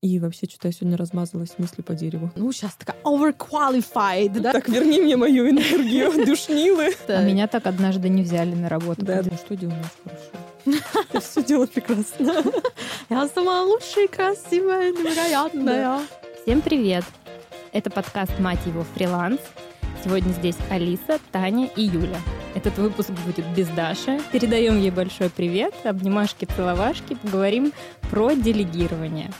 И вообще, что-то я сегодня размазалась мысли по дереву. Ну, сейчас такая overqualified, да? Так, верни мне мою энергию, душнилы. А меня так однажды не взяли на работу. Да, ну что делаешь хорошо? Ты все делаешь прекрасно. Я самая лучшая, красивая, невероятная. Всем привет! Это подкаст «Мать его, фриланс». Сегодня здесь Алиса, Таня и Юля. Этот выпуск будет без Даши. Передаем ей большой привет, обнимашки, целовашки, поговорим про делегирование.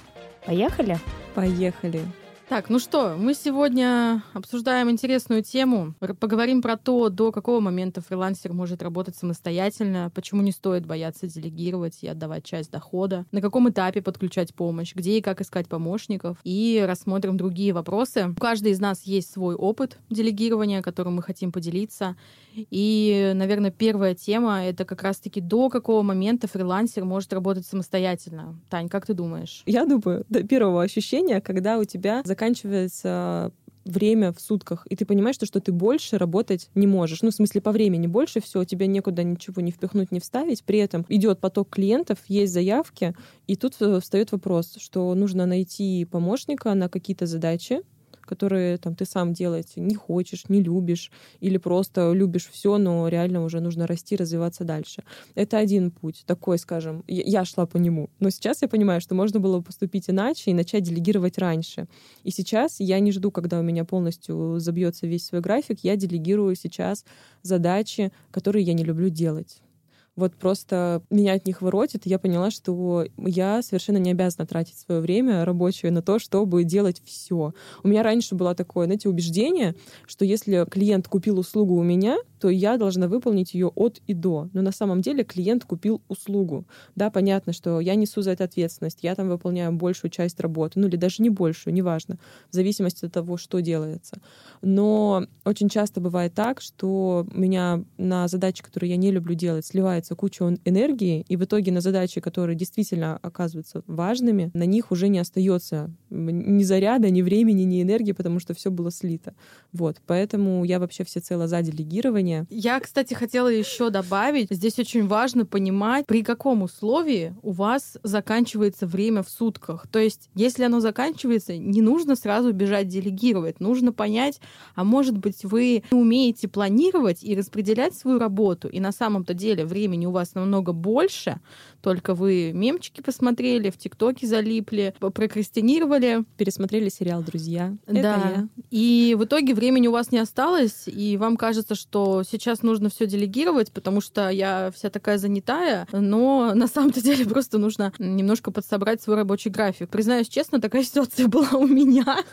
Поехали? Поехали. Так, ну что, мы сегодня обсуждаем интересную тему. Поговорим про то, до какого момента фрилансер может работать самостоятельно, почему не стоит бояться делегировать и отдавать часть дохода, на каком этапе подключать помощь, где и как искать помощников, и рассмотрим другие вопросы. У каждой из нас есть свой опыт делегирования, которым мы хотим поделиться. И, наверное, первая тема — это как раз-таки до какого момента фрилансер может работать самостоятельно. Тань, как ты думаешь? Я думаю, до первого ощущения, когда у тебя заканчивается время в сутках, и ты понимаешь, что, что ты больше работать не можешь. Ну, в смысле, по времени больше все, тебе некуда ничего не впихнуть, не вставить. При этом идет поток клиентов, есть заявки, и тут э, встает вопрос, что нужно найти помощника на какие-то задачи, которые там ты сам делать не хочешь, не любишь, или просто любишь все, но реально уже нужно расти, развиваться дальше. Это один путь, такой, скажем, я шла по нему. Но сейчас я понимаю, что можно было поступить иначе и начать делегировать раньше. И сейчас я не жду, когда у меня полностью забьется весь свой график, я делегирую сейчас задачи, которые я не люблю делать вот просто меня от них воротит, и я поняла, что я совершенно не обязана тратить свое время рабочее на то, чтобы делать все. У меня раньше было такое, знаете, убеждение, что если клиент купил услугу у меня, то я должна выполнить ее от и до. Но на самом деле клиент купил услугу. Да, понятно, что я несу за это ответственность, я там выполняю большую часть работы, ну или даже не большую, неважно, в зависимости от того, что делается. Но очень часто бывает так, что меня на задачи, которые я не люблю делать, сливается куча энергии, и в итоге на задачи, которые действительно оказываются важными, на них уже не остается ни заряда, ни времени, ни энергии, потому что все было слито. Вот, поэтому я вообще всецело за делегирование. Я, кстати, хотела еще добавить, здесь очень важно понимать, при каком условии у вас заканчивается время в сутках. То есть, если оно заканчивается, не нужно сразу бежать делегировать. Нужно понять, а может быть, вы умеете планировать и распределять свою работу, и на самом-то деле времени у вас намного больше, только вы мемчики посмотрели, в ТикТоке залипли, прокрастинировали. Пересмотрели сериал «Друзья». Да. Это я. И в итоге времени у вас не осталось, и вам кажется, что сейчас нужно все делегировать, потому что я вся такая занятая, но на самом-то деле просто нужно немножко подсобрать свой рабочий график. Признаюсь честно, такая ситуация была у меня.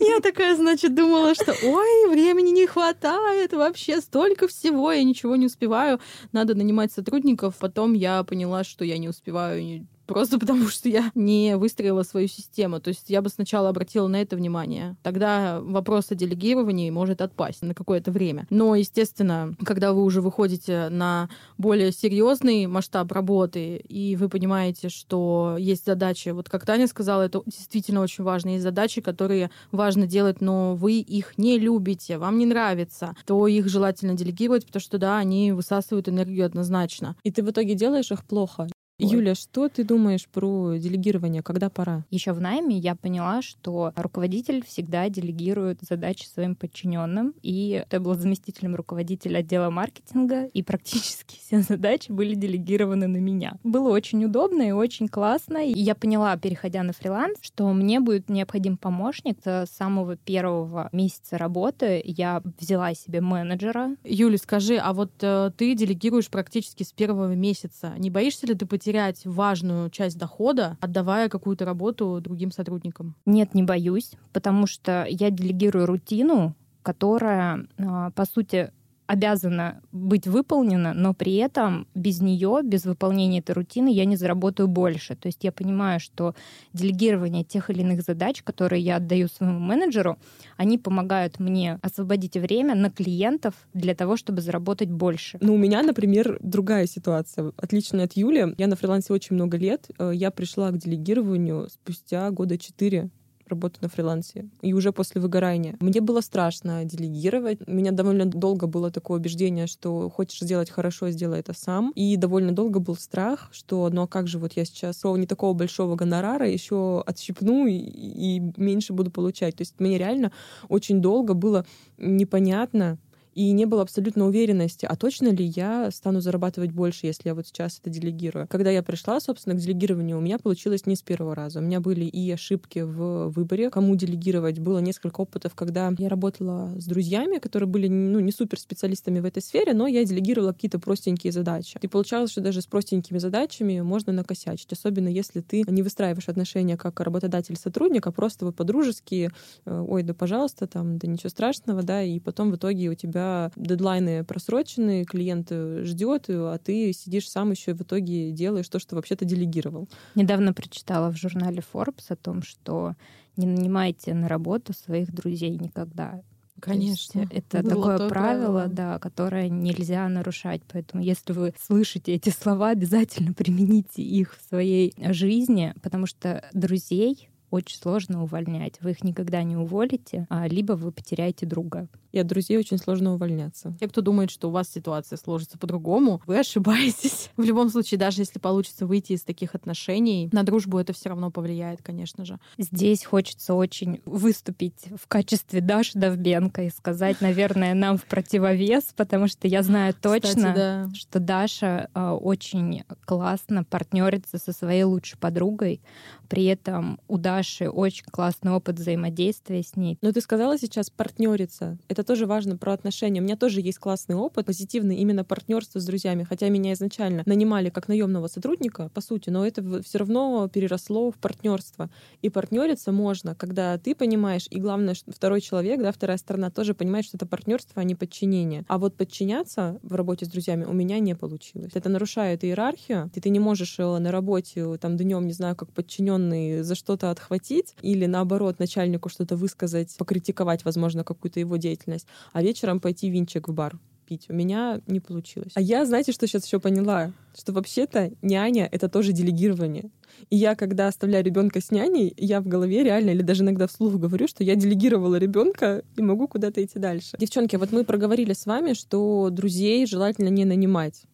Я такая, значит, думала, что ой, времени не хватает, вообще столько всего, я ничего не успеваю, надо нанимать сотрудников. Потом я поняла, что я не успеваю просто потому что я не выстроила свою систему. То есть я бы сначала обратила на это внимание. Тогда вопрос о делегировании может отпасть на какое-то время. Но, естественно, когда вы уже выходите на более серьезный масштаб работы, и вы понимаете, что есть задачи, вот как Таня сказала, это действительно очень важно, есть задачи, которые важно делать, но вы их не любите, вам не нравится, то их желательно делегировать, потому что, да, они высасывают энергию однозначно. И ты в итоге делаешь их плохо. Юля, что ты думаешь про делегирование? Когда пора? Еще в найме я поняла, что руководитель всегда делегирует задачи своим подчиненным. И я была заместителем руководителя отдела маркетинга, и практически все задачи были делегированы на меня. Было очень удобно и очень классно. И я поняла, переходя на фриланс, что мне будет необходим помощник. С самого первого месяца работы я взяла себе менеджера. Юля, скажи, а вот э, ты делегируешь практически с первого месяца. Не боишься ли ты потерять терять важную часть дохода, отдавая какую-то работу другим сотрудникам? Нет, не боюсь, потому что я делегирую рутину, которая, а, по сути, обязана быть выполнена, но при этом без нее, без выполнения этой рутины я не заработаю больше. То есть я понимаю, что делегирование тех или иных задач, которые я отдаю своему менеджеру, они помогают мне освободить время на клиентов для того, чтобы заработать больше. Ну, у меня, например, другая ситуация, отличная от Юли. Я на фрилансе очень много лет. Э, я пришла к делегированию спустя года четыре работу на фрилансе, и уже после выгорания. Мне было страшно делегировать. У меня довольно долго было такое убеждение, что хочешь сделать хорошо, сделай это сам. И довольно долго был страх, что ну а как же вот я сейчас не такого большого гонорара еще отщипну и, и меньше буду получать. То есть мне реально очень долго было непонятно, и не было абсолютно уверенности, а точно ли я стану зарабатывать больше, если я вот сейчас это делегирую. Когда я пришла, собственно, к делегированию, у меня получилось не с первого раза. У меня были и ошибки в выборе, кому делегировать. Было несколько опытов, когда я работала с друзьями, которые были ну, не супер специалистами в этой сфере, но я делегировала какие-то простенькие задачи. И получалось, что даже с простенькими задачами можно накосячить, особенно если ты не выстраиваешь отношения как работодатель-сотрудник, а просто вы по-дружески, э, ой, да пожалуйста, там, да ничего страшного, да, и потом в итоге у тебя дедлайны просрочены, клиент ждет, а ты сидишь сам еще и в итоге делаешь то, что вообще-то делегировал. Недавно прочитала в журнале Forbes о том, что не нанимайте на работу своих друзей никогда. Конечно. Это такое правило, правило, да, которое нельзя нарушать. Поэтому, если вы слышите эти слова, обязательно примените их в своей жизни, потому что друзей очень сложно увольнять. Вы их никогда не уволите, а либо вы потеряете друга. И от друзей очень сложно увольняться. Те, кто думает, что у вас ситуация сложится по-другому, вы ошибаетесь. В любом случае, даже если получится выйти из таких отношений, на дружбу это все равно повлияет, конечно же. Здесь хочется очень выступить в качестве Даши Довбенко и сказать, наверное, нам в противовес, потому что я знаю точно, Кстати, да. что Даша э, очень классно партнерится со своей лучшей подругой. При этом у Даши очень классный опыт взаимодействия с ней. Но ты сказала сейчас партнериться. Это это тоже важно про отношения. У меня тоже есть классный опыт, позитивный именно партнерство с друзьями, хотя меня изначально нанимали как наемного сотрудника, по сути, но это все равно переросло в партнерство. И партнериться можно, когда ты понимаешь, и главное, что второй человек, да, вторая сторона тоже понимает, что это партнерство, а не подчинение. А вот подчиняться в работе с друзьями у меня не получилось. Это нарушает иерархию, и ты не можешь э, на работе там днем, не знаю, как подчиненный за что-то отхватить или наоборот начальнику что-то высказать, покритиковать, возможно, какую-то его деятельность деятельность, а вечером пойти винчик в бар пить. У меня не получилось. А я, знаете, что сейчас еще поняла? Что вообще-то няня — это тоже делегирование. И я, когда оставляю ребенка с няней, я в голове реально, или даже иногда вслух говорю, что я делегировала ребенка и могу куда-то идти дальше. Девчонки, вот мы проговорили с вами, что друзей желательно не нанимать.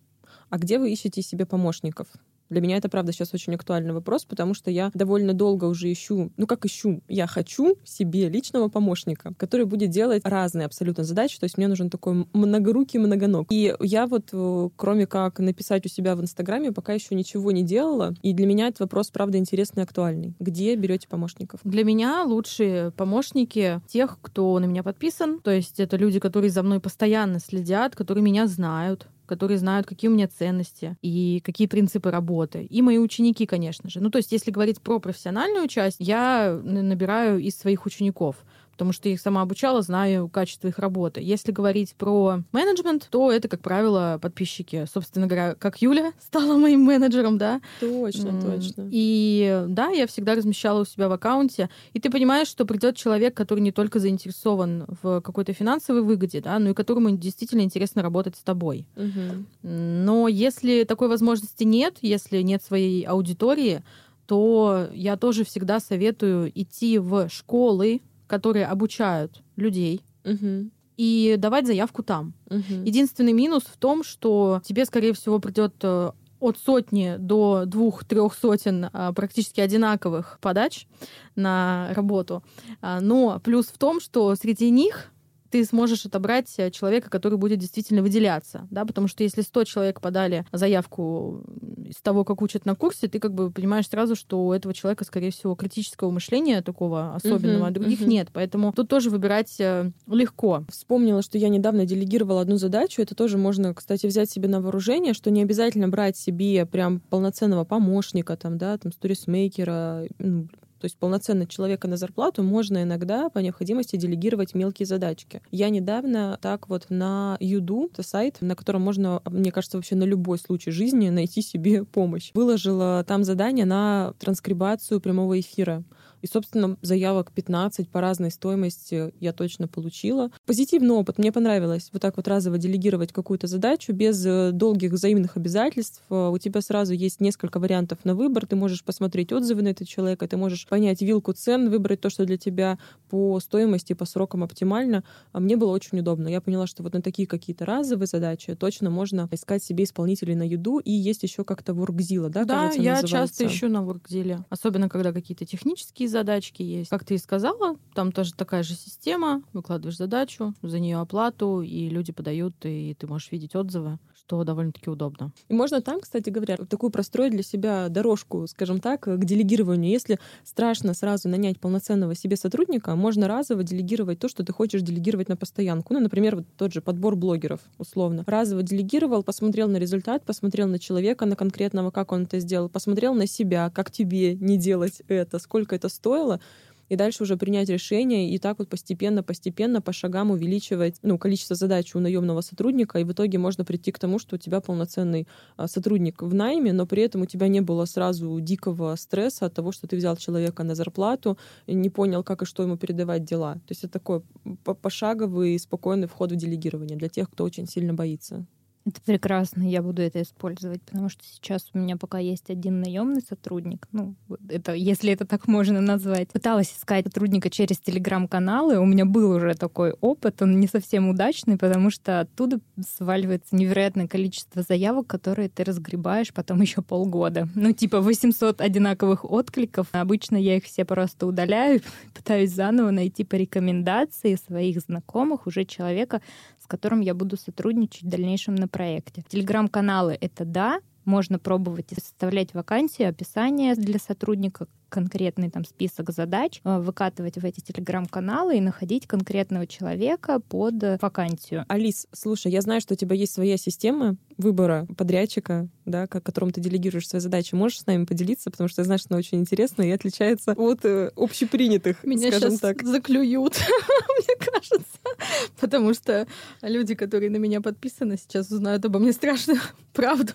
А где вы ищете себе помощников? Для меня это, правда, сейчас очень актуальный вопрос, потому что я довольно долго уже ищу, ну как ищу, я хочу себе личного помощника, который будет делать разные абсолютно задачи, то есть мне нужен такой многорукий многоног. И я вот, э, кроме как написать у себя в Инстаграме, пока еще ничего не делала, и для меня этот вопрос, правда, интересный и актуальный. Где берете помощников? Для меня лучшие помощники тех, кто на меня подписан, то есть это люди, которые за мной постоянно следят, которые меня знают, которые знают, какие у меня ценности и какие принципы работы. И мои ученики, конечно же. Ну, то есть, если говорить про профессиональную часть, я набираю из своих учеников потому что я их сама обучала, знаю качество их работы. Если говорить про менеджмент, то это, как правило, подписчики. Собственно говоря, как Юля стала моим менеджером, да? Точно, точно. И да, я всегда размещала у себя в аккаунте. И ты понимаешь, что придет человек, который не только заинтересован в какой-то финансовой выгоде, да, но и которому действительно интересно работать с тобой. Mm-hmm. Но если такой возможности нет, если нет своей аудитории, то я тоже всегда советую идти в школы, которые обучают людей, угу. и давать заявку там. Угу. Единственный минус в том, что тебе, скорее всего, придет э, от сотни до двух-трех сотен а, практически одинаковых подач на работу. А, но плюс в том, что среди них ты сможешь отобрать э, человека, который будет действительно выделяться, да, потому что если 100 человек подали заявку из того, как учат на курсе, ты как бы понимаешь сразу, что у этого человека, скорее всего, критического мышления такого особенного, uh-huh, а других uh-huh. нет, поэтому тут тоже выбирать э, легко. Вспомнила, что я недавно делегировала одну задачу, это тоже можно, кстати, взять себе на вооружение, что не обязательно брать себе прям полноценного помощника, там, да, там, сторисмейкера, ну, то есть полноценно человека на зарплату можно иногда по необходимости делегировать мелкие задачки. Я недавно так вот на Юду, это сайт, на котором можно, мне кажется, вообще на любой случай жизни найти себе помощь. Выложила там задание на транскрибацию прямого эфира. И, собственно, заявок 15 по разной стоимости я точно получила. Позитивный опыт, мне понравилось вот так вот разово делегировать какую-то задачу без э, долгих взаимных обязательств. Э, у тебя сразу есть несколько вариантов на выбор, ты можешь посмотреть отзывы на этого человека, ты можешь понять вилку цен, выбрать то, что для тебя по стоимости, по срокам оптимально. А мне было очень удобно. Я поняла, что вот на такие какие-то разовые задачи точно можно искать себе исполнителей на еду. И есть еще как-то Workzilla, да, Да, кажется, я называется? часто ищу на Workzilla. Особенно, когда какие-то технические задачки есть. Как ты и сказала, там тоже такая же система. Выкладываешь задачу, за нее оплату, и люди подают, и ты можешь видеть отзывы, что довольно-таки удобно. И можно там, кстати говоря, такую простроить для себя дорожку, скажем так, к делегированию. Если страшно сразу нанять полноценного себе сотрудника, можно разово делегировать то, что ты хочешь делегировать на постоянку. Ну, например, вот тот же подбор блогеров, условно. Разово делегировал, посмотрел на результат, посмотрел на человека, на конкретного, как он это сделал, посмотрел на себя, как тебе не делать это, сколько это стоило, и дальше уже принять решение и так вот постепенно-постепенно по шагам увеличивать ну, количество задач у наемного сотрудника, и в итоге можно прийти к тому, что у тебя полноценный а, сотрудник в найме, но при этом у тебя не было сразу дикого стресса от того, что ты взял человека на зарплату, не понял, как и что ему передавать дела. То есть это такой пошаговый, спокойный вход в делегирование для тех, кто очень сильно боится. Это прекрасно, я буду это использовать, потому что сейчас у меня пока есть один наемный сотрудник. Ну, это, если это так можно назвать. Пыталась искать сотрудника через телеграм-каналы. У меня был уже такой опыт, он не совсем удачный, потому что оттуда сваливается невероятное количество заявок, которые ты разгребаешь потом еще полгода. Ну, типа 800 одинаковых откликов. Обычно я их все просто удаляю, пытаюсь заново найти по рекомендации своих знакомых уже человека, с которым я буду сотрудничать в дальнейшем на проекте. Телеграм-каналы — это да, можно пробовать составлять вакансии, описание для сотрудника, конкретный там список задач, э, выкатывать в эти телеграм-каналы и находить конкретного человека под вакансию. Алис, слушай, я знаю, что у тебя есть своя система выбора подрядчика, да, которому ты делегируешь свои задачи. Можешь с нами поделиться, потому что я знаю, что она очень интересная и отличается от э, общепринятых, Меня скажем сейчас так. заклюют, мне кажется. Потому что люди, которые на меня подписаны, сейчас узнают обо мне страшную правду.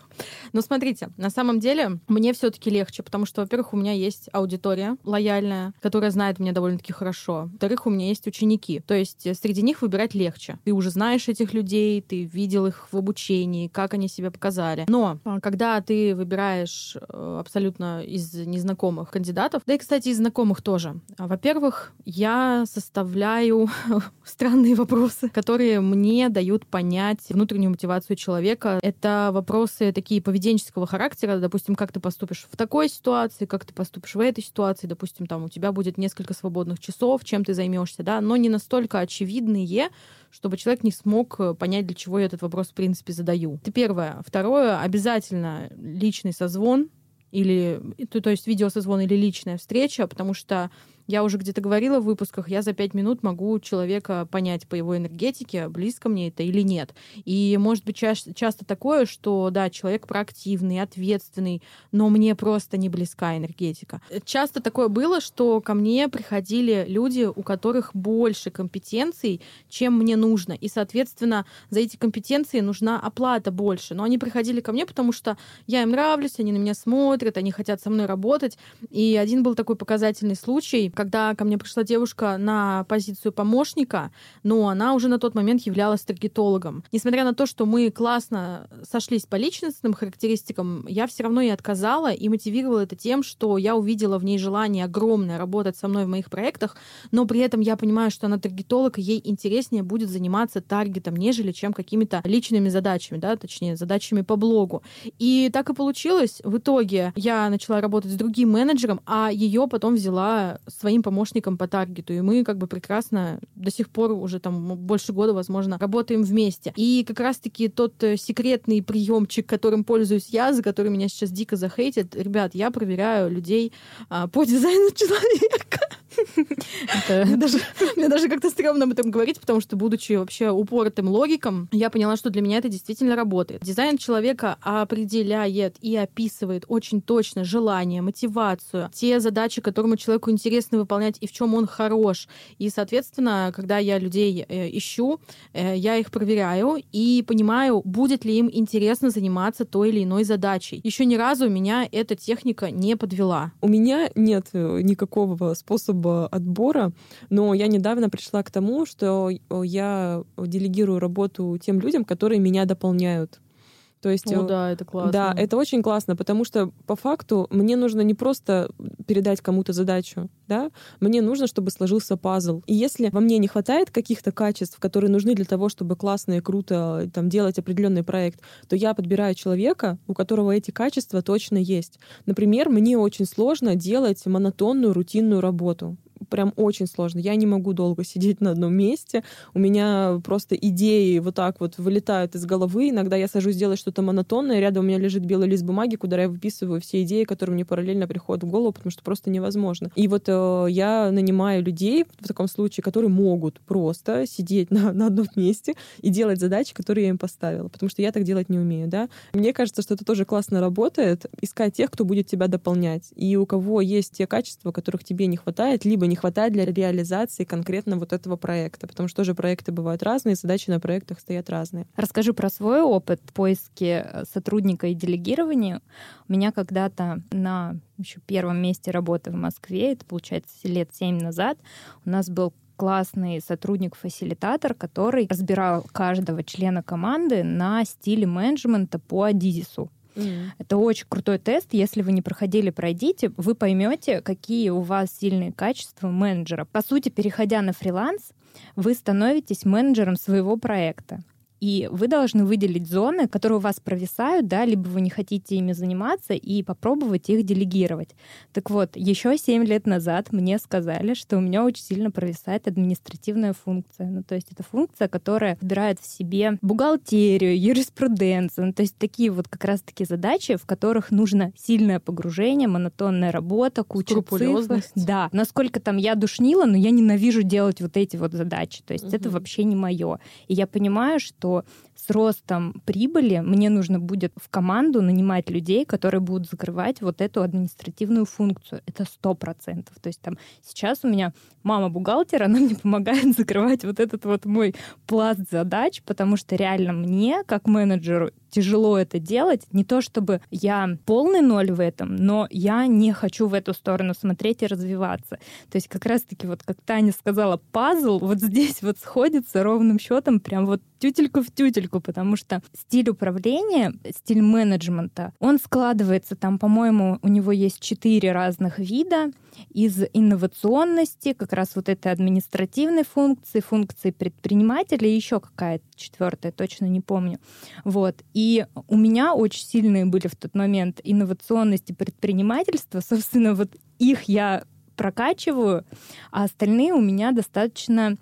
Но смотрите, на самом деле мне все таки легче, потому что, во-первых, у меня есть аудитория лояльная, которая знает меня довольно-таки хорошо. Во-вторых, у меня есть ученики. То есть э, среди них выбирать легче. Ты уже знаешь этих людей, ты видел их в обучении, как они себя показали. Но а, когда ты выбираешь э, абсолютно из незнакомых кандидатов, да и, кстати, из знакомых тоже. Во-первых, я составляю странные вопросы, которые мне дают понять внутреннюю мотивацию человека. Это вопросы такие поведенческого характера, допустим, как ты поступишь в такой ситуации, как ты поступишь в этой ситуации, допустим, там у тебя будет несколько свободных часов, чем ты займешься, да, но не настолько очевидные, чтобы человек не смог понять, для чего я этот вопрос, в принципе, задаю. Это первое. Второе, обязательно личный созвон, или, то, то есть видеосозвон или личная встреча, потому что я уже где-то говорила в выпусках, я за пять минут могу человека понять по его энергетике, близко мне это или нет. И может быть ча- часто такое, что да, человек проактивный, ответственный, но мне просто не близка энергетика. Часто такое было, что ко мне приходили люди, у которых больше компетенций, чем мне нужно. И, соответственно, за эти компетенции нужна оплата больше. Но они приходили ко мне, потому что я им нравлюсь, они на меня смотрят, они хотят со мной работать. И один был такой показательный случай, когда ко мне пришла девушка на позицию помощника, но она уже на тот момент являлась таргетологом. Несмотря на то, что мы классно сошлись по личностным характеристикам, я все равно ей отказала и мотивировала это тем, что я увидела в ней желание огромное работать со мной в моих проектах, но при этом я понимаю, что она таргетолог, и ей интереснее будет заниматься таргетом, нежели чем какими-то личными задачами, да, точнее, задачами по блогу. И так и получилось. В итоге я начала работать с другим менеджером, а ее потом взяла своим помощником по таргету. И мы как бы прекрасно до сих пор уже там больше года, возможно, работаем вместе. И как раз-таки тот э, секретный приемчик, которым пользуюсь я, за который меня сейчас дико захейтят, ребят, я проверяю людей а, по дизайну человека. Мне даже, мне даже как-то стрёмно об этом говорить, потому что, будучи вообще упоротым логиком, я поняла, что для меня это действительно работает. Дизайн человека определяет и описывает очень точно желание, мотивацию, те задачи, которому человеку интересно выполнять и в чем он хорош. И, соответственно, когда я людей э, ищу, э, я их проверяю и понимаю, будет ли им интересно заниматься той или иной задачей. Еще ни разу меня эта техника не подвела. У меня нет э, никакого способа отбора, но я недавно пришла к тому, что я делегирую работу тем людям, которые меня дополняют. То есть, О, да, это классно. Да, это очень классно, потому что по факту мне нужно не просто передать кому-то задачу, да, мне нужно, чтобы сложился пазл. И если во мне не хватает каких-то качеств, которые нужны для того, чтобы классно и круто там, делать определенный проект, то я подбираю человека, у которого эти качества точно есть. Например, мне очень сложно делать монотонную, рутинную работу прям очень сложно. Я не могу долго сидеть на одном месте. У меня просто идеи вот так вот вылетают из головы. Иногда я сажусь делать что-то монотонное, рядом у меня лежит белый лист бумаги, куда я выписываю все идеи, которые мне параллельно приходят в голову, потому что просто невозможно. И вот э, я нанимаю людей в таком случае, которые могут просто сидеть на, на одном месте и делать задачи, которые я им поставила, потому что я так делать не умею, да. Мне кажется, что это тоже классно работает, искать тех, кто будет тебя дополнять, и у кого есть те качества, которых тебе не хватает, либо не хватает для реализации конкретно вот этого проекта, потому что тоже проекты бывают разные, задачи на проектах стоят разные. Расскажу про свой опыт поиски э, сотрудника и делегирования. У меня когда-то на еще первом месте работы в Москве, это получается лет семь назад, у нас был классный сотрудник-фасилитатор, который разбирал каждого члена команды на стиле менеджмента по Адизису. Это очень крутой тест. Если вы не проходили, пройдите, вы поймете, какие у вас сильные качества менеджера. По сути, переходя на фриланс, вы становитесь менеджером своего проекта. И вы должны выделить зоны, которые у вас провисают, да, либо вы не хотите ими заниматься, и попробовать их делегировать. Так вот, еще 7 лет назад мне сказали, что у меня очень сильно провисает административная функция. Ну, то есть это функция, которая выбирает в себе бухгалтерию, юриспруденцию, ну, то есть такие вот как раз-таки задачи, в которых нужно сильное погружение, монотонная работа, куча цифр. Да. Насколько там я душнила, но я ненавижу делать вот эти вот задачи. То есть угу. это вообще не мое. И я понимаю, что so с ростом прибыли мне нужно будет в команду нанимать людей, которые будут закрывать вот эту административную функцию. Это сто процентов. То есть там сейчас у меня мама бухгалтер, она мне помогает закрывать вот этот вот мой пласт задач, потому что реально мне, как менеджеру, тяжело это делать. Не то чтобы я полный ноль в этом, но я не хочу в эту сторону смотреть и развиваться. То есть как раз-таки вот как Таня сказала, пазл вот здесь вот сходится ровным счетом прям вот тютельку в тютельку, потому что стиль управления, стиль менеджмента, он складывается там, по-моему, у него есть четыре разных вида из инновационности, как раз вот этой административной функции, функции предпринимателя еще какая-то четвертая, точно не помню. Вот. И у меня очень сильные были в тот момент инновационность и предпринимательство. Собственно, вот их я прокачиваю, а остальные у меня достаточно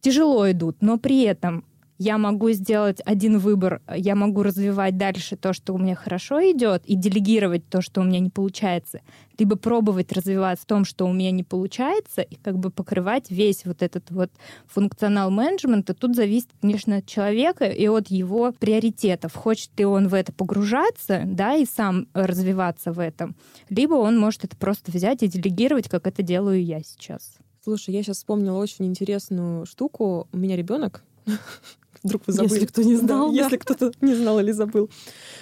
тяжело идут. Но при этом я могу сделать один выбор, я могу развивать дальше то, что у меня хорошо идет, и делегировать то, что у меня не получается, либо пробовать развиваться в том, что у меня не получается, и как бы покрывать весь вот этот вот функционал менеджмента. Тут зависит, конечно, от человека и от его приоритетов. Хочет ли он в это погружаться, да, и сам развиваться в этом, либо он может это просто взять и делегировать, как это делаю я сейчас. Слушай, я сейчас вспомнила очень интересную штуку. У меня ребенок Вдруг вы забыли. Если кто не знал. Да, да. Если кто-то не знал или забыл.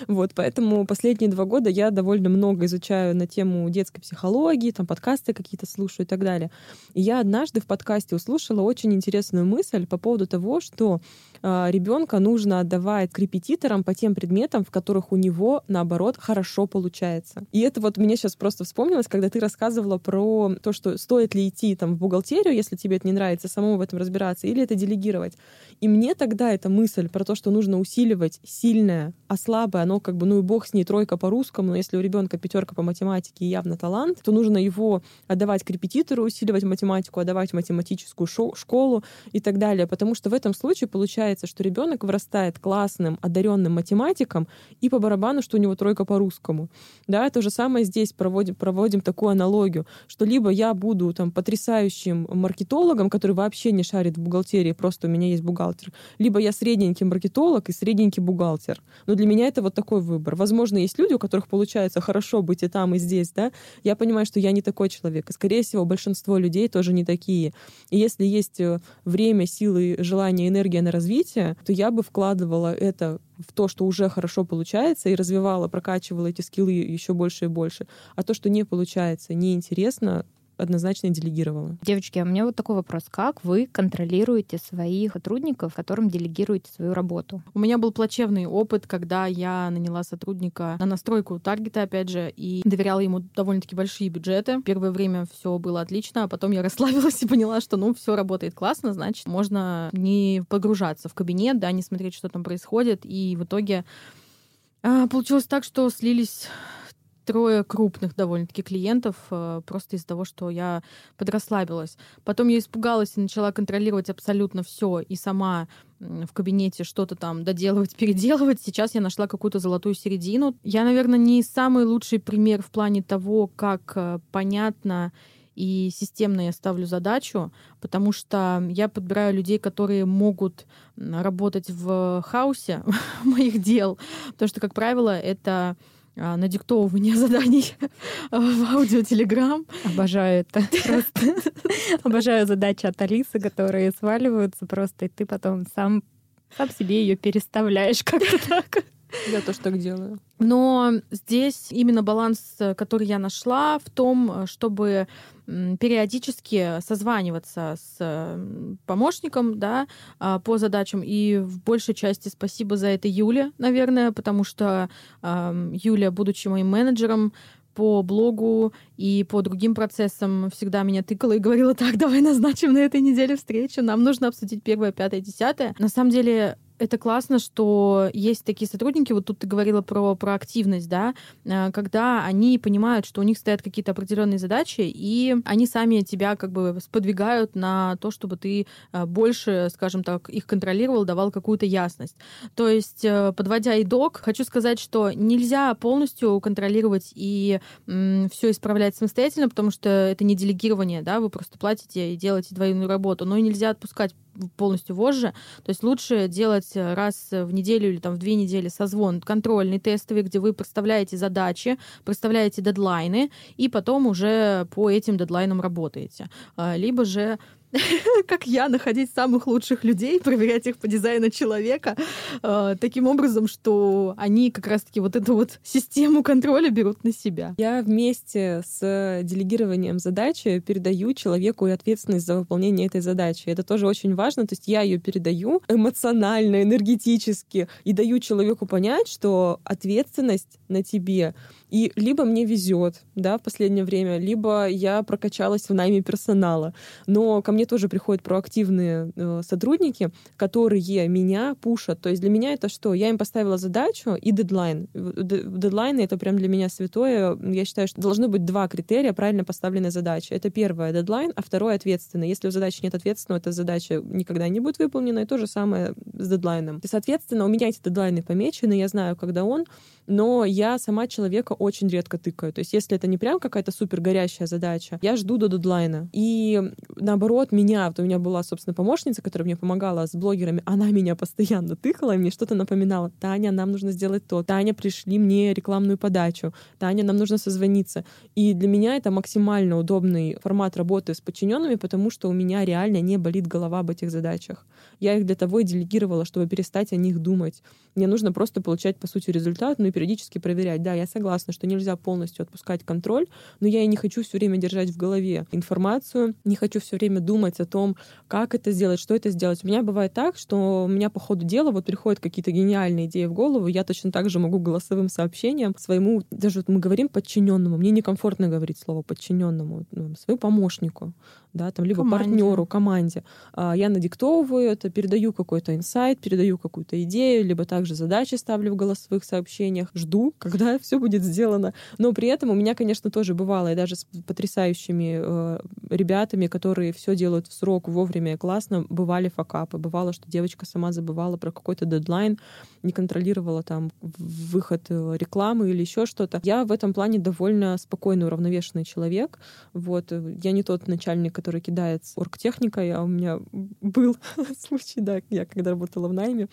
Вот, поэтому последние два года я довольно много изучаю на тему детской психологии, там подкасты какие-то слушаю и так далее. И я однажды в подкасте услышала очень интересную мысль по поводу того, что э, ребенка нужно отдавать к репетиторам по тем предметам, в которых у него, наоборот, хорошо получается. И это вот мне сейчас просто вспомнилось, когда ты рассказывала про то, что стоит ли идти там в бухгалтерию, если тебе это не нравится, самому в этом разбираться, или это делегировать. И мне тогда эта мысль про то, что нужно усиливать сильное, а слабое, оно как бы, ну и бог с ней, тройка по русскому, но если у ребенка пятерка по математике и явно талант, то нужно его отдавать к репетитору, усиливать математику, отдавать математическую школу и так далее. Потому что в этом случае получается, что ребенок вырастает классным, одаренным математиком и по барабану, что у него тройка по русскому. Да, то же самое здесь проводим, проводим такую аналогию, что либо я буду там потрясающим маркетологом, который вообще не шарит в бухгалтерии, просто у меня есть бухгалтер. Либо я средненький маркетолог и средненький бухгалтер. Но для меня это вот такой выбор. Возможно, есть люди, у которых получается хорошо быть и там, и здесь, да. Я понимаю, что я не такой человек. И, скорее всего, большинство людей тоже не такие. И если есть э, время, силы, желание, энергия на развитие, то я бы вкладывала это в то, что уже хорошо получается, и развивала, прокачивала эти скиллы еще больше и больше. А то, что не получается, неинтересно, однозначно делегировала. Девочки, а у меня вот такой вопрос. Как вы контролируете своих сотрудников, которым делегируете свою работу? У меня был плачевный опыт, когда я наняла сотрудника на настройку таргета, опять же, и доверяла ему довольно-таки большие бюджеты. Первое время все было отлично, а потом я расслабилась и поняла, что ну все работает классно, значит, можно не погружаться в кабинет, да, не смотреть, что там происходит. И в итоге а, получилось так, что слились трое крупных довольно-таки клиентов э, просто из-за того, что я подрасслабилась. Потом я испугалась и начала контролировать абсолютно все и сама в кабинете что-то там доделывать, переделывать. Сейчас я нашла какую-то золотую середину. Я, наверное, не самый лучший пример в плане того, как э, понятно и системно я ставлю задачу, потому что я подбираю людей, которые могут работать в хаосе моих дел, потому что, как правило, это надиктовывание заданий в аудио Телеграм. Обожаю это. Обожаю задачи от Алисы, которые сваливаются просто, и ты потом сам, сам себе ее переставляешь как-то так. Я тоже так делаю. Но здесь именно баланс, который я нашла, в том, чтобы периодически созваниваться с помощником да, а, по задачам. И в большей части спасибо за это Юле, наверное, потому что Юля, будучи моим менеджером, по блогу и по другим процессам всегда меня тыкала и говорила, так, давай назначим на этой неделе встречу, нам нужно обсудить первое, пятое, десятое. На самом деле это классно, что есть такие сотрудники, вот тут ты говорила про, про активность, да, э, когда они понимают, что у них стоят какие-то определенные задачи, и они сами тебя как бы сподвигают на то, чтобы ты э, больше, скажем так, их контролировал, давал какую-то ясность. То есть, э, подводя итог, хочу сказать, что нельзя полностью контролировать и все исправлять самостоятельно, потому что это не делегирование, да, вы просто платите и делаете двойную работу, но и нельзя отпускать полностью вожжи. То есть лучше делать раз в неделю или там в две недели созвон контрольный, тестовый, где вы проставляете задачи, проставляете дедлайны, и потом уже по этим дедлайнам работаете. А, либо же как я, находить самых лучших людей, проверять их по дизайну человека, э, таким образом, что они как раз-таки вот эту вот систему контроля берут на себя. Я вместе с делегированием задачи передаю человеку и ответственность за выполнение этой задачи. Это тоже очень важно. То есть я ее передаю эмоционально, энергетически и даю человеку понять, что ответственность на тебе и либо мне везет, да, в последнее время, либо я прокачалась в найме персонала. Но ко мне тоже приходят проактивные э, сотрудники, которые меня пушат. То есть для меня это что? Я им поставила задачу и дедлайн. Дедлайны — это прям для меня святое. Я считаю, что должно быть два критерия правильно поставленной задачи. Это первое — дедлайн, а второе — ответственный. Если у задачи нет ответственного, эта задача никогда не будет выполнена. И то же самое с дедлайном. И, соответственно, у меня эти дедлайны помечены, я знаю, когда он, но я сама человека очень редко тыкаю. То есть если это не прям какая-то супер горящая задача, я жду до дедлайна. И наоборот, меня, вот у меня была, собственно, помощница, которая мне помогала с блогерами, она меня постоянно тыкала, и мне что-то напоминала. Таня, нам нужно сделать то. Таня, пришли мне рекламную подачу. Таня, нам нужно созвониться. И для меня это максимально удобный формат работы с подчиненными, потому что у меня реально не болит голова об этих задачах. Я их для того и делегировала, чтобы перестать о них думать. Мне нужно просто получать, по сути, результат, ну и периодически проверять. Да, я согласна, что нельзя полностью отпускать контроль, но я и не хочу все время держать в голове информацию, не хочу все время думать о том, как это сделать, что это сделать. У меня бывает так, что у меня по ходу дела вот приходят какие-то гениальные идеи в голову, я точно так же могу голосовым сообщением своему, даже вот мы говорим подчиненному, мне некомфортно говорить слово подчиненному, ну, своему помощнику, да, там либо команде. партнеру, команде. А, я надиктовываю это, передаю какой-то инсайт, передаю какую-то идею, либо также задачи ставлю в голосовых сообщениях, жду, когда все будет сделано. Но при этом у меня, конечно, тоже бывало, и даже с потрясающими э, ребятами, которые все делают в срок, вовремя и классно, бывали факапы. Бывало, что девочка сама забывала про какой-то дедлайн, не контролировала там выход э, рекламы или еще что-то. Я в этом плане довольно спокойный, уравновешенный человек. Вот. Я не тот начальник, который кидает оргтехникой, а у меня был случай, да, я когда работала в найме,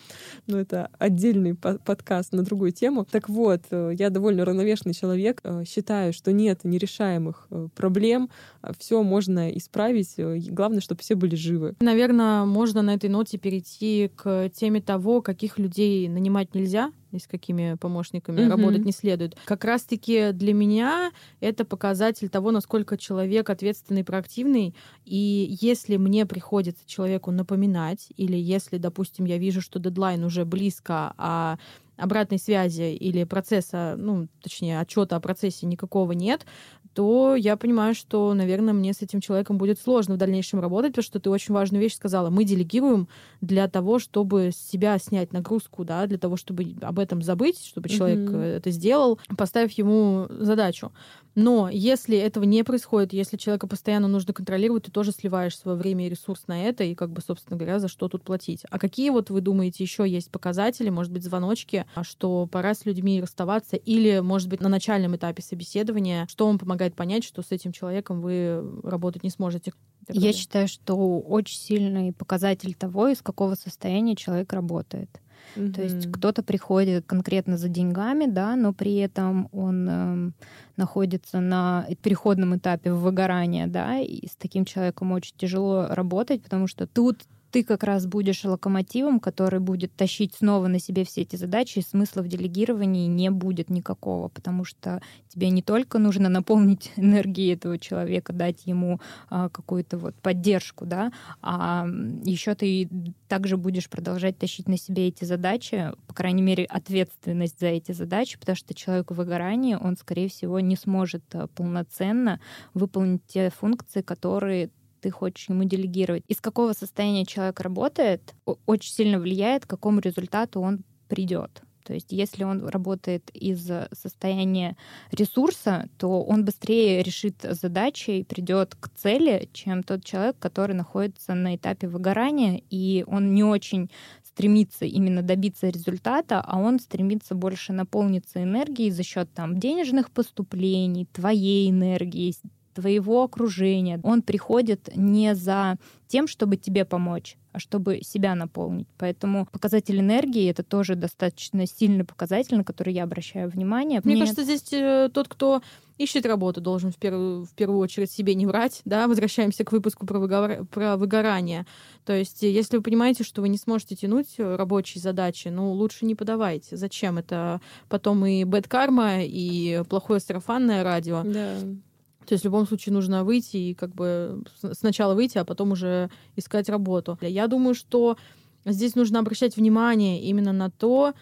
но это отдельный подкаст на другую тему. Так вот, э, я довольно равновешенный человек, э, считаю, что нет нерешаемых э, проблем, все можно исправить, главное, чтобы все были живы. Наверное, можно на этой ноте перейти к теме того, каких людей нанимать нельзя, и с какими помощниками Мгм. работать не следует. Как раз-таки для меня это показатель того, насколько человек ответственный, проактивный. И если мне приходится человеку напоминать, или если, допустим, я вижу, что дедлайн уже близко, а обратной связи или процесса, ну, точнее, отчета о процессе никакого нет, то я понимаю, что, наверное, мне с этим человеком будет сложно в дальнейшем работать, потому что ты очень важную вещь сказала. Мы делегируем для того, чтобы с себя снять нагрузку, да, для того, чтобы об этом забыть, чтобы человек э, это сделал, поставив ему задачу. Но если этого не происходит, если человека постоянно нужно контролировать, ты тоже сливаешь свое время и ресурс на это, и как бы, собственно говоря, за что тут платить. А какие вот вы думаете еще есть показатели, может быть, звоночки, а что пора с людьми расставаться, или, может быть, на начальном этапе собеседования, что вам помогает понять, что с этим человеком вы работать не сможете? Я считаю, что очень сильный показатель того, из какого состояния человек работает. То есть кто-то приходит конкретно за деньгами, да, но при этом он эм, находится на переходном этапе выгорания, да, и с таким человеком очень тяжело работать, потому что тут ты как раз будешь локомотивом, который будет тащить снова на себе все эти задачи, и смысла в делегировании не будет никакого, потому что тебе не только нужно наполнить энергией этого человека, дать ему а, какую-то вот поддержку, да, а еще ты также будешь продолжать тащить на себе эти задачи, по крайней мере, ответственность за эти задачи, потому что человек в выгорании, он, скорее всего, не сможет а, полноценно выполнить те функции, которые ты хочешь ему делегировать. Из какого состояния человек работает, очень сильно влияет, к какому результату он придет. То есть если он работает из состояния ресурса, то он быстрее решит задачи и придет к цели, чем тот человек, который находится на этапе выгорания, и он не очень стремится именно добиться результата, а он стремится больше наполниться энергией за счет там денежных поступлений, твоей энергии, твоего окружения. Он приходит не за тем, чтобы тебе помочь, а чтобы себя наполнить. Поэтому показатель энергии это тоже достаточно сильный показатель, на который я обращаю внимание. Мне кажется, здесь э, тот, кто ищет работу, должен в первую, в первую очередь себе не врать. Да? Возвращаемся к выпуску про, выгора- про выгорание. То есть, э, если вы понимаете, что вы не сможете тянуть э, рабочие задачи, ну, лучше не подавайте. Зачем? Это потом и бэд-карма, и плохое сарафанное радио. Да. То есть в любом случае нужно выйти и как бы сначала выйти, а потом уже искать работу. Я думаю, что здесь нужно обращать внимание именно на то,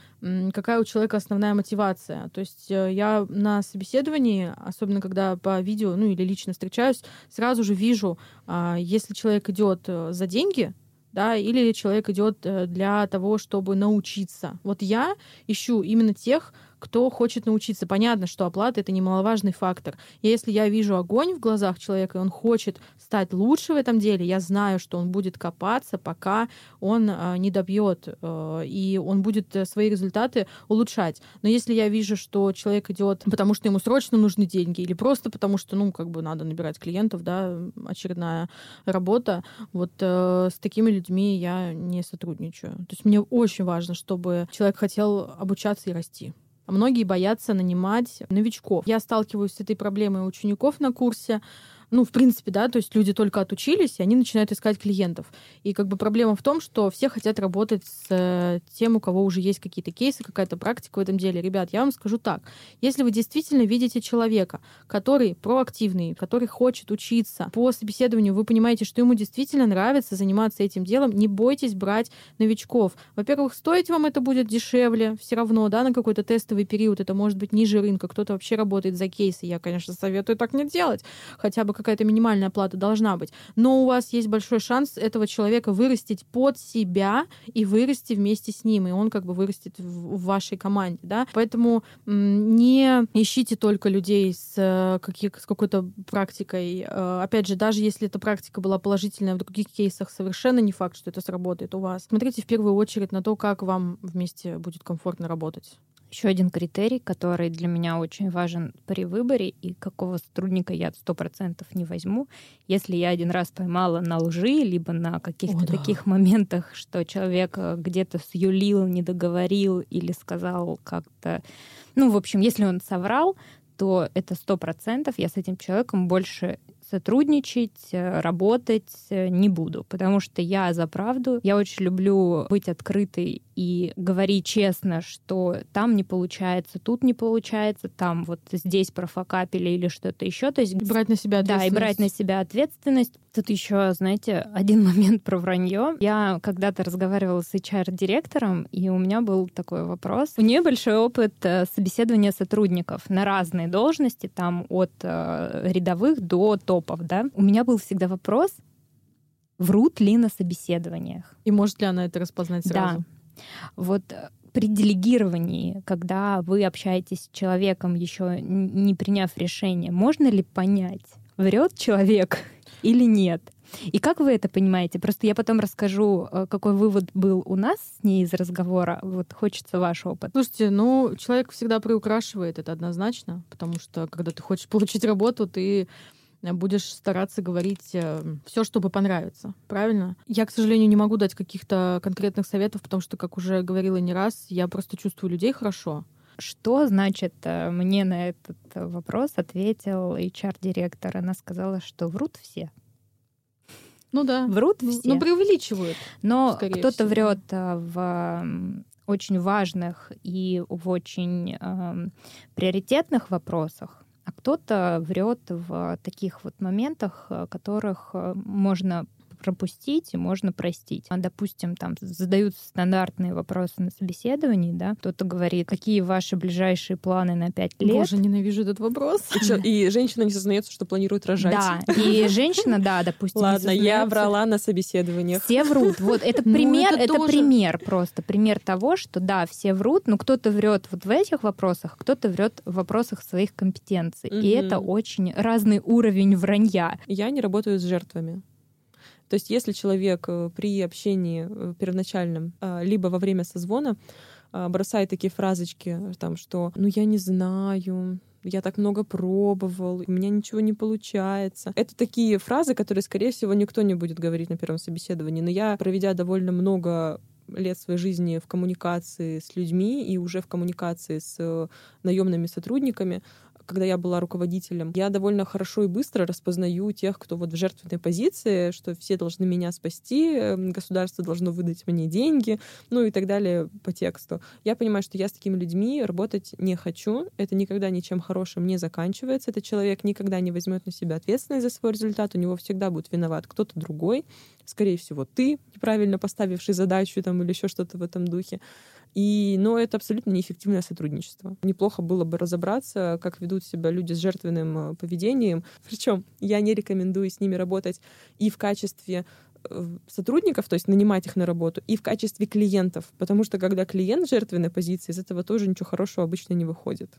какая у человека основная мотивация. То есть э, я на собеседовании, особенно когда по видео, ну или лично встречаюсь, сразу же вижу, а, если человек идет э, за деньги, да, или человек идет э, для того, чтобы научиться. Вот я ищу именно тех, кто хочет научиться. Понятно, что оплата это немаловажный фактор. И если я вижу огонь в глазах человека, и он хочет стать лучше в этом деле, я знаю, что он будет копаться, пока он э, не добьет, э, и он будет э, свои результаты улучшать. Но если я вижу, что человек идет, потому что ему срочно нужны деньги, или просто потому что, ну, как бы надо набирать клиентов, да, очередная работа, вот э, с такими людьми я не сотрудничаю. То есть мне очень важно, чтобы человек хотел обучаться и расти. Многие боятся нанимать новичков. Я сталкиваюсь с этой проблемой у учеников на курсе. Ну, в принципе, да, то есть люди только отучились, и они начинают искать клиентов. И как бы проблема в том, что все хотят работать с э, тем, у кого уже есть какие-то кейсы, какая-то практика в этом деле. Ребят, я вам скажу так. Если вы действительно видите человека, который проактивный, который хочет учиться, по собеседованию вы понимаете, что ему действительно нравится заниматься этим делом, не бойтесь брать новичков. Во-первых, стоить вам это будет дешевле все равно, да, на какой-то тестовый период, это может быть ниже рынка, кто-то вообще работает за кейсы. Я, конечно, советую так не делать, хотя бы какая-то минимальная оплата должна быть. Но у вас есть большой шанс этого человека вырастить под себя и вырасти вместе с ним, и он как бы вырастет в, в вашей команде, да. Поэтому не ищите только людей с, э, каких, с какой-то практикой. Э, Опять же, даже если эта практика была положительная в других кейсах, совершенно не факт, что это сработает у вас. Смотрите в первую очередь на то, как вам вместе будет комфортно работать. Еще один критерий, который для меня очень важен при выборе и какого сотрудника я сто процентов не возьму, если я один раз поймала на лжи, либо на каких-то О, да. таких моментах, что человек э, где-то сюлил, не договорил или сказал как-то... Ну, в общем, если он соврал, то это сто процентов я с этим человеком больше сотрудничать, э, работать э, не буду, потому что я за правду. Я очень люблю быть открытой и говорить честно, что там не получается, тут не получается, там вот здесь профокапили или что-то еще. То есть брать на себя ответственность. Да, и брать на себя ответственность. Тут еще, знаете, один момент про вранье. Я когда-то разговаривала с HR-директором, и у меня был такой вопрос. У нее большой опыт э, собеседования сотрудников на разные должности, там от рядовых до топов, да. У меня был всегда вопрос, врут ли на собеседованиях. И может ли она это распознать сразу? Да. Вот э, при делегировании, когда вы общаетесь с человеком, еще не приняв решение, можно ли понять, врет человек или нет? И как вы это понимаете? Просто я потом расскажу, э, какой вывод был у нас с ней из разговора. Вот хочется ваш опыт. Слушайте, ну, человек всегда приукрашивает, это однозначно, потому что, когда ты хочешь получить работу, ты будешь стараться говорить э, все, чтобы понравиться. Правильно? Я, к сожалению, не могу дать каких-то конкретных советов, потому что, как уже говорила не раз, я просто чувствую людей хорошо. Что значит э, мне на этот вопрос ответил HR-директор? Она сказала, что врут все. Ну да. Врут ну, все. Ну, преувеличивают. Но кто-то врет э, в очень важных и в очень э, приоритетных вопросах, а кто-то врет в таких вот моментах, э, которых э, можно пропустить и можно простить. А, допустим, там задают стандартные вопросы на собеседовании, да, кто-то говорит, какие ваши ближайшие планы на пять лет. Боже, ненавижу этот вопрос. И, и женщина не сознается, что планирует рожать. Да, и женщина, да, допустим, Ладно, я врала на собеседованиях. Все врут. Вот это ну, пример, это, это пример просто, пример того, что да, все врут, но кто-то врет вот в этих вопросах, кто-то врет в вопросах своих компетенций. Угу. И это очень разный уровень вранья. Я не работаю с жертвами. То есть если человек э, при общении э, первоначальном, а, либо во время созвона бросает такие фразочки, там, что «ну я не знаю», я так много пробовал, у меня ничего не получается. Это такие фразы, которые, скорее всего, никто не будет говорить на первом собеседовании. Но я, проведя довольно много лет своей жизни в коммуникации с людьми и уже в коммуникации с э, наемными сотрудниками, когда я была руководителем, я довольно хорошо и быстро распознаю тех, кто вот в жертвенной позиции, что все должны меня спасти, государство должно выдать мне деньги, ну и так далее по тексту. Я понимаю, что я с такими людьми работать не хочу, это никогда ничем хорошим не заканчивается, этот человек никогда не возьмет на себя ответственность за свой результат, у него всегда будет виноват кто-то другой, скорее всего, ты, неправильно поставивший задачу там или еще что-то в этом духе. И, но это абсолютно неэффективное сотрудничество. Неплохо было бы разобраться, как ведут себя люди с жертвенным э, поведением. Причем я не рекомендую с ними работать и в качестве э, сотрудников, то есть нанимать их на работу, и в качестве клиентов. Потому что когда клиент в жертвенной позиции, из этого тоже ничего хорошего обычно не выходит.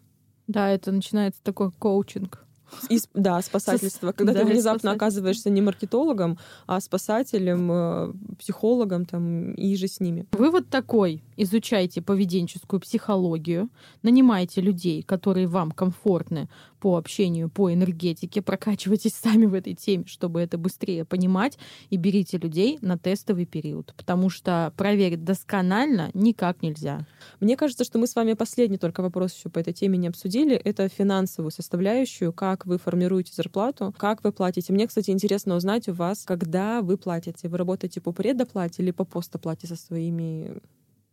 Да, это начинается такой коучинг. И, да, спасательство. Когда да, ты внезапно оказываешься не маркетологом, а спасателем, э, психологом там, и же с ними. Вывод такой. Изучайте поведенческую психологию, нанимайте людей, которые вам комфортны по общению, по энергетике, прокачивайтесь сами в этой теме, чтобы это быстрее понимать, и берите людей на тестовый период, потому что проверить досконально никак нельзя. Мне кажется, что мы с вами последний только вопрос еще по этой теме не обсудили. Это финансовую составляющую, как вы формируете зарплату, как вы платите. Мне, кстати, интересно узнать у вас, когда вы платите. Вы работаете по предоплате или по постоплате со своими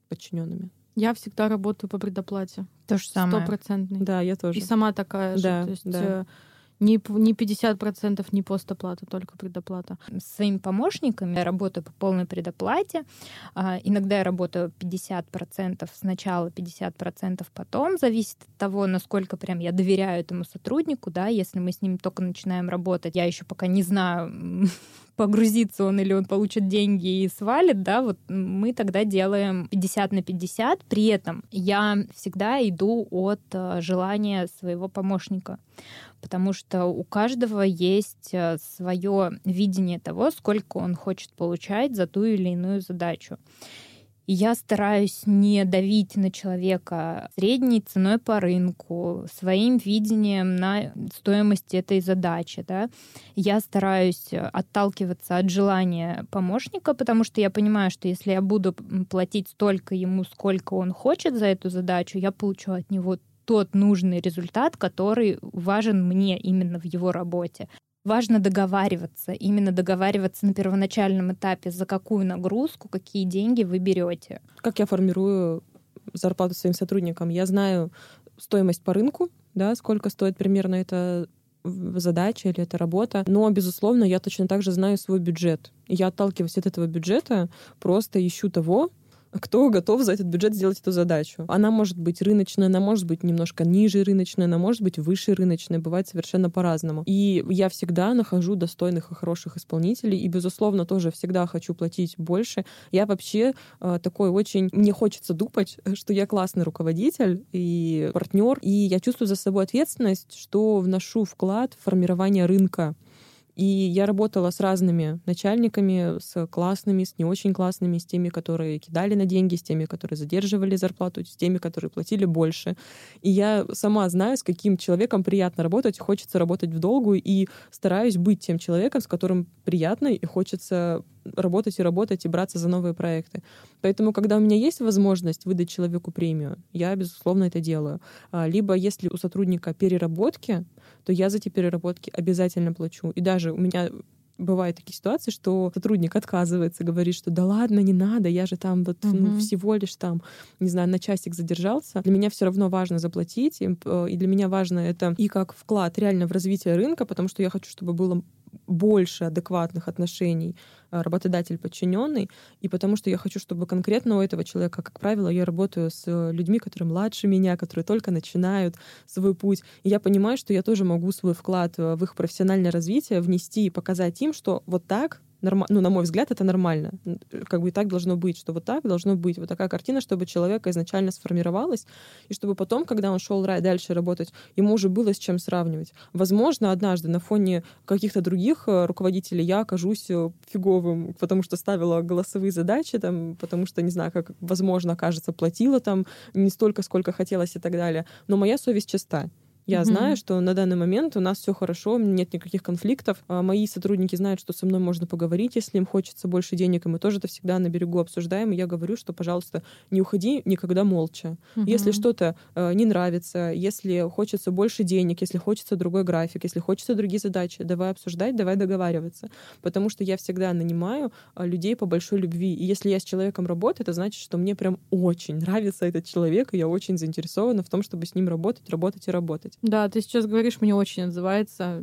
подчиненными? Я всегда работаю по предоплате. То же самое. Стопроцентный. Да, я тоже. И сама такая да, же. То есть, да. Не, не 50%, не постоплата, только предоплата. С своими помощниками я работаю по полной предоплате. А, иногда я работаю 50% сначала, 50% потом. Зависит от того, насколько прям я доверяю этому сотруднику. Да? Если мы с ним только начинаем работать, я еще пока не знаю, погрузится он или он получит деньги и свалит, да, вот мы тогда делаем 50 на 50. При этом я всегда иду от э, желания своего помощника потому что у каждого есть э, свое видение того, сколько он хочет получать за ту или иную задачу. Я стараюсь не давить на человека средней ценой по рынку, своим видением на стоимость этой задачи. Да? Я стараюсь отталкиваться от желания помощника, потому что я понимаю, что если я буду платить столько ему, сколько он хочет за эту задачу, я получу от него тот нужный результат, который важен мне именно в его работе. Важно договариваться, именно договариваться на первоначальном этапе, за какую нагрузку, какие деньги вы берете. Как я формирую зарплату своим сотрудникам? Я знаю стоимость по рынку, да, сколько стоит примерно эта задача или эта работа. Но, безусловно, я точно так же знаю свой бюджет. Я отталкиваюсь от этого бюджета, просто ищу того, кто готов за этот бюджет сделать эту задачу. Она может быть рыночная, она может быть немножко ниже рыночная, она может быть выше рыночная, бывает совершенно по-разному. И я всегда нахожу достойных и хороших исполнителей, и, безусловно, тоже всегда хочу платить больше. Я вообще э, такой очень... Мне хочется дупать, что я классный руководитель и партнер, и я чувствую за собой ответственность, что вношу вклад в формирование рынка. И я работала с разными начальниками, с классными, с не очень классными, с теми, которые кидали на деньги, с теми, которые задерживали зарплату, с теми, которые платили больше. И я сама знаю, с каким человеком приятно работать, хочется работать в долгую, и стараюсь быть тем человеком, с которым приятно и хочется работать и работать и браться за новые проекты. Поэтому, когда у меня есть возможность выдать человеку премию, я, безусловно, это делаю. А, либо если у сотрудника переработки, то я за эти переработки обязательно плачу. И даже у меня бывают такие ситуации, что сотрудник отказывается, говорит, что да ладно, не надо, я же там вот угу. ну, всего лишь там, не знаю, на часик задержался. Для меня все равно важно заплатить, и, э, и для меня важно это и как вклад реально в развитие рынка, потому что я хочу, чтобы было больше адекватных отношений э, работодатель-подчиненный, и потому что я хочу, чтобы конкретно у этого человека, как правило, я работаю с людьми, которые младше меня, которые только начинают свой путь, и я понимаю, что я тоже могу свой вклад э, в их профессиональное развитие внести и показать им, что вот так норм... ну, на мой взгляд, это нормально. Как бы и так должно быть, что вот так должно быть. Вот такая картина, чтобы человека изначально сформировалась, и чтобы потом, когда он шел дальше работать, ему уже было с чем сравнивать. Возможно, однажды на фоне каких-то других э, руководителей я окажусь э, фиговым, потому что ставила голосовые задачи, там, потому что, не знаю, как, возможно, кажется, платила там не столько, сколько хотелось и так далее. Но моя совесть чиста. Я mm-hmm. знаю, что на данный момент у нас все хорошо, нет никаких конфликтов. А мои сотрудники знают, что со мной можно поговорить, если им хочется больше денег, и мы тоже это всегда на берегу обсуждаем. И я говорю, что, пожалуйста, не уходи никогда молча. Mm-hmm. Если что-то э, не нравится, если хочется больше денег, если хочется другой график, если хочется другие задачи, давай обсуждать, давай договариваться. Потому что я всегда нанимаю э, людей по большой любви. И если я с человеком работаю, это значит, что мне прям очень нравится этот человек, и я очень заинтересована в том, чтобы с ним работать, работать и работать. Да, ты сейчас говоришь, мне очень отзывается,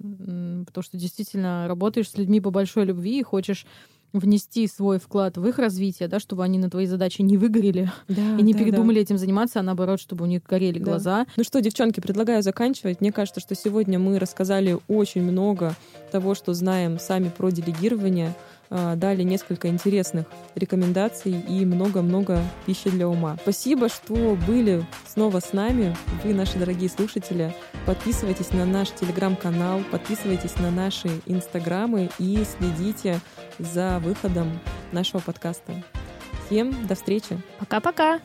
потому что действительно работаешь с людьми по большой любви и хочешь внести свой вклад в их развитие, да, чтобы они на твои задачи не выгорели да, и не да, передумали да. этим заниматься, а наоборот, чтобы у них горели да. глаза. Ну что, девчонки, предлагаю заканчивать. Мне кажется, что сегодня мы рассказали очень много того, что знаем сами про делегирование. А, дали несколько интересных рекомендаций и много-много пищи для ума. Спасибо, что были снова с нами, вы, наши дорогие слушатели. Подписывайтесь на наш телеграм-канал, подписывайтесь на наши инстаграмы и следите за выходом нашего подкаста. Всем до встречи. Пока-пока.